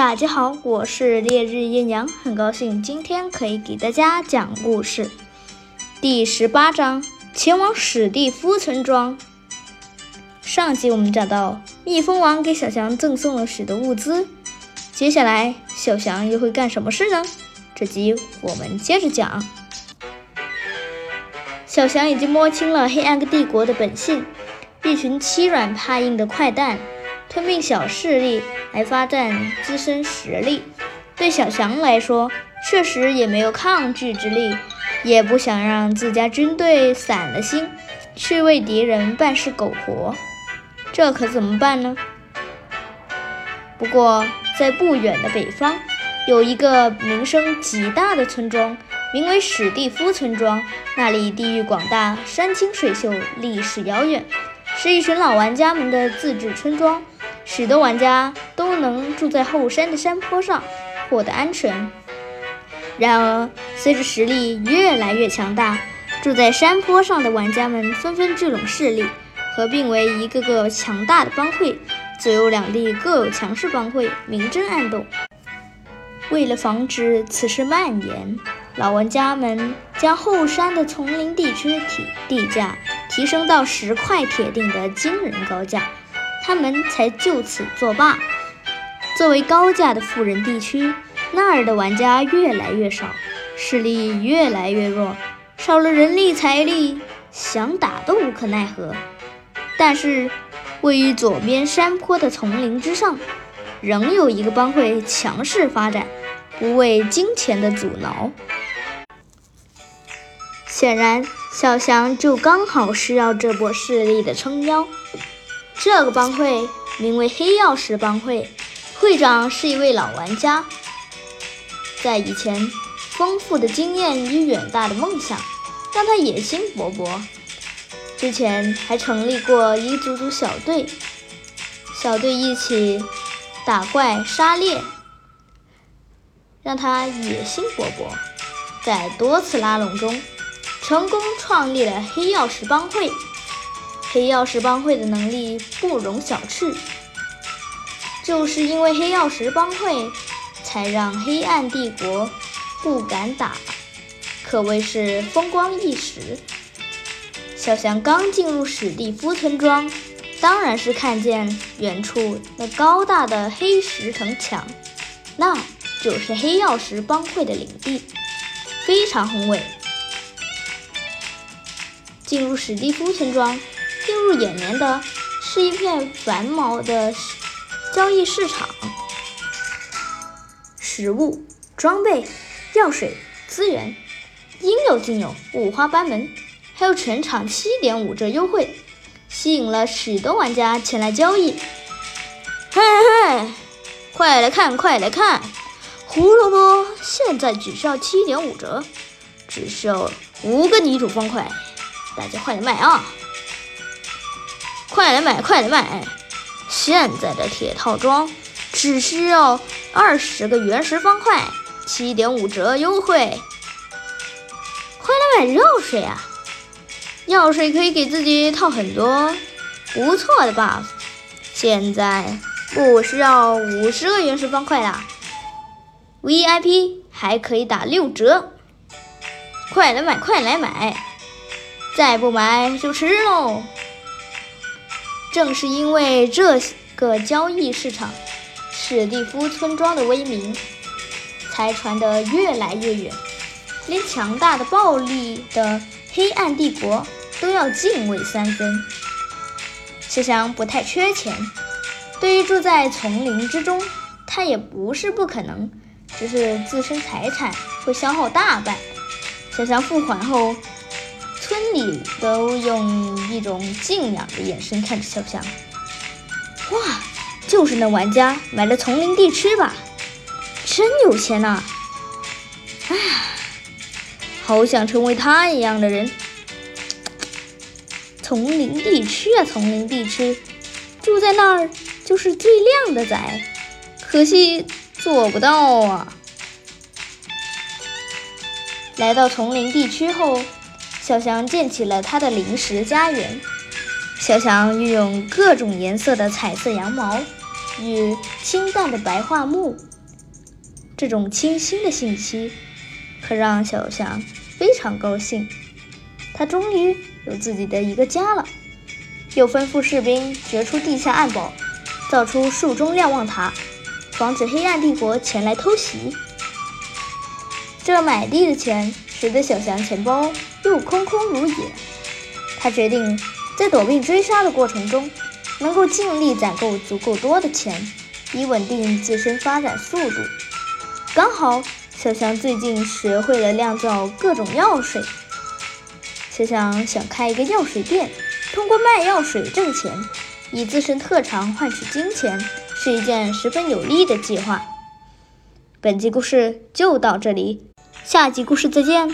大家好，我是烈日艳阳，很高兴今天可以给大家讲故事。第十八章，前往史蒂夫村庄。上集我们讲到，蜜蜂王给小翔赠送了许多物资，接下来小翔又会干什么事呢？这集我们接着讲。小翔已经摸清了黑暗帝国的本性，一群欺软怕硬的坏蛋。吞并小势力来发展自身实力，对小翔来说确实也没有抗拒之力，也不想让自家军队散了心，去为敌人办事苟活，这可怎么办呢？不过在不远的北方，有一个名声极大的村庄，名为史蒂夫村庄，那里地域广大，山清水秀，历史遥远，是一群老玩家们的自治村庄。许多玩家都能住在后山的山坡上，获得安全。然而，随着实力越来越强大，住在山坡上的玩家们纷纷聚拢势力，合并为一个个强大的帮会。左右两地各有强势帮会，明争暗斗。为了防止此事蔓延，老玩家们将后山的丛林地区体地价提升到十块铁锭的惊人高价。他们才就此作罢。作为高价的富人地区，那儿的玩家越来越少，势力越来越弱，少了人力财力，想打都无可奈何。但是，位于左边山坡的丛林之上，仍有一个帮会强势发展，不畏金钱的阻挠。显然，小翔就刚好需要这波势力的撑腰。这个帮会名为黑曜石帮会，会长是一位老玩家，在以前，丰富的经验与远大的梦想让他野心勃勃。之前还成立过一组组小队，小队一起打怪杀猎，让他野心勃勃。在多次拉拢中，成功创立了黑曜石帮会。黑曜石帮会的能力不容小觑，就是因为黑曜石帮会，才让黑暗帝国不敢打，可谓是风光一时。小翔刚进入史蒂夫村庄，当然是看见远处那高大的黑石城墙，那就是黑曜石帮会的领地，非常宏伟。进入史蒂夫村庄。映入眼帘的是一片繁忙的交易市场，食物、装备、药水、资源，应有尽有，五花八门，还有全场七点五折优惠，吸引了许多玩家前来交易。嘿嘿，快来看，快来看，胡萝卜现在只需要七点五折，只需要五个泥土方块，大家快点买啊！快来买，快来买！现在的铁套装只需要二十个原石方块，七点五折优惠。快来买药水啊！药水可以给自己套很多不错的 buff。现在不需要五十个原石方块啦，VIP 还可以打六折。快来买，快来买！再不买就迟喽！正是因为这个交易市场，史蒂夫村庄的威名才传得越来越远，连强大的、暴力的黑暗帝国都要敬畏三分。小翔不太缺钱，对于住在丛林之中，他也不是不可能，只是自身财产会消耗大半。小翔付款后。村里都用一种敬仰的眼神看着小强。哇，就是那玩家买了丛林地区吧？真有钱呐！哎，好想成为他一样的人。丛林地区啊，丛林地区，住在那儿就是最靓的仔，可惜做不到啊。来到丛林地区后。小翔建起了他的临时家园。小翔运用各种颜色的彩色羊毛，与清淡的白桦木。这种清新的信息可让小翔非常高兴，他终于有自己的一个家了。又吩咐士兵掘出地下暗堡，造出树中瞭望塔，防止黑暗帝国前来偷袭。这买地的钱使得小翔钱包又空空如也。他决定在躲避追杀的过程中，能够尽力攒够足够多的钱，以稳定自身发展速度。刚好小翔最近学会了酿造各种药水，小强想开一个药水店。通过卖药水挣钱，以自身特长换取金钱，是一件十分有利的计划。本集故事就到这里，下集故事再见。